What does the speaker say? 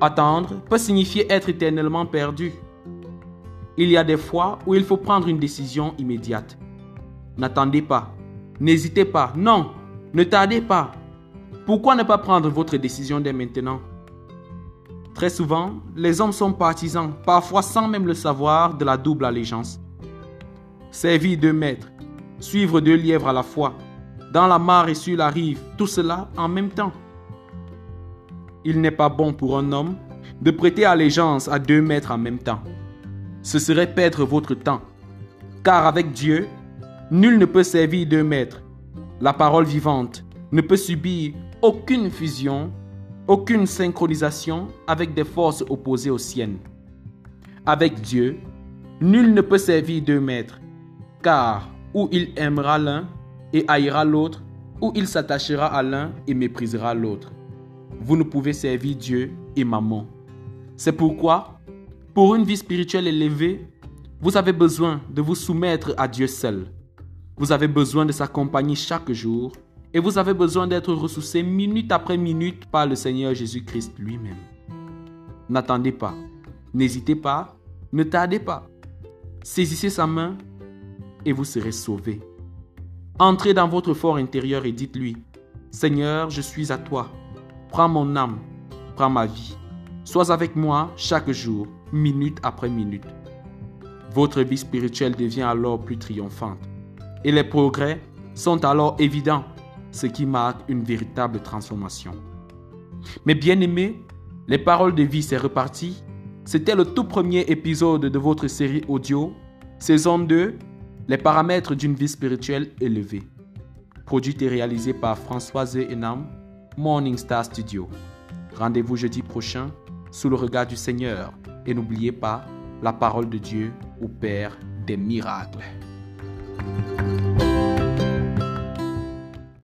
Attendre peut signifier être éternellement perdu. Il y a des fois où il faut prendre une décision immédiate. N'attendez pas. N'hésitez pas. Non, ne tardez pas. Pourquoi ne pas prendre votre décision dès maintenant? Très souvent, les hommes sont partisans, parfois sans même le savoir, de la double allégeance. Servir deux maîtres, suivre deux lièvres à la fois, dans la mare et sur la rive, tout cela en même temps. Il n'est pas bon pour un homme de prêter allégeance à deux maîtres en même temps. Ce serait perdre votre temps. Car avec Dieu, nul ne peut servir deux maîtres. La parole vivante ne peut subir aucune fusion, aucune synchronisation avec des forces opposées aux siennes. Avec Dieu, nul ne peut servir deux maîtres, car ou il aimera l'un et haïra l'autre, ou il s'attachera à l'un et méprisera l'autre. Vous ne pouvez servir Dieu et maman. C'est pourquoi, pour une vie spirituelle élevée, vous avez besoin de vous soumettre à Dieu seul. Vous avez besoin de sa compagnie chaque jour et vous avez besoin d'être ressourcé minute après minute par le Seigneur Jésus-Christ lui-même. N'attendez pas, n'hésitez pas, ne tardez pas. Saisissez sa main et vous serez sauvé. Entrez dans votre fort intérieur et dites-lui, Seigneur, je suis à toi. Prends mon âme, prends ma vie. Sois avec moi chaque jour, minute après minute. Votre vie spirituelle devient alors plus triomphante. Et les progrès sont alors évidents, ce qui marque une véritable transformation. Mais bien aimés, les paroles de vie, c'est reparti. C'était le tout premier épisode de votre série audio, saison 2, les paramètres d'une vie spirituelle élevée. Produit et réalisé par Françoise Enam, Morning Star Studio. Rendez-vous jeudi prochain sous le regard du Seigneur et n'oubliez pas la parole de Dieu au Père des miracles.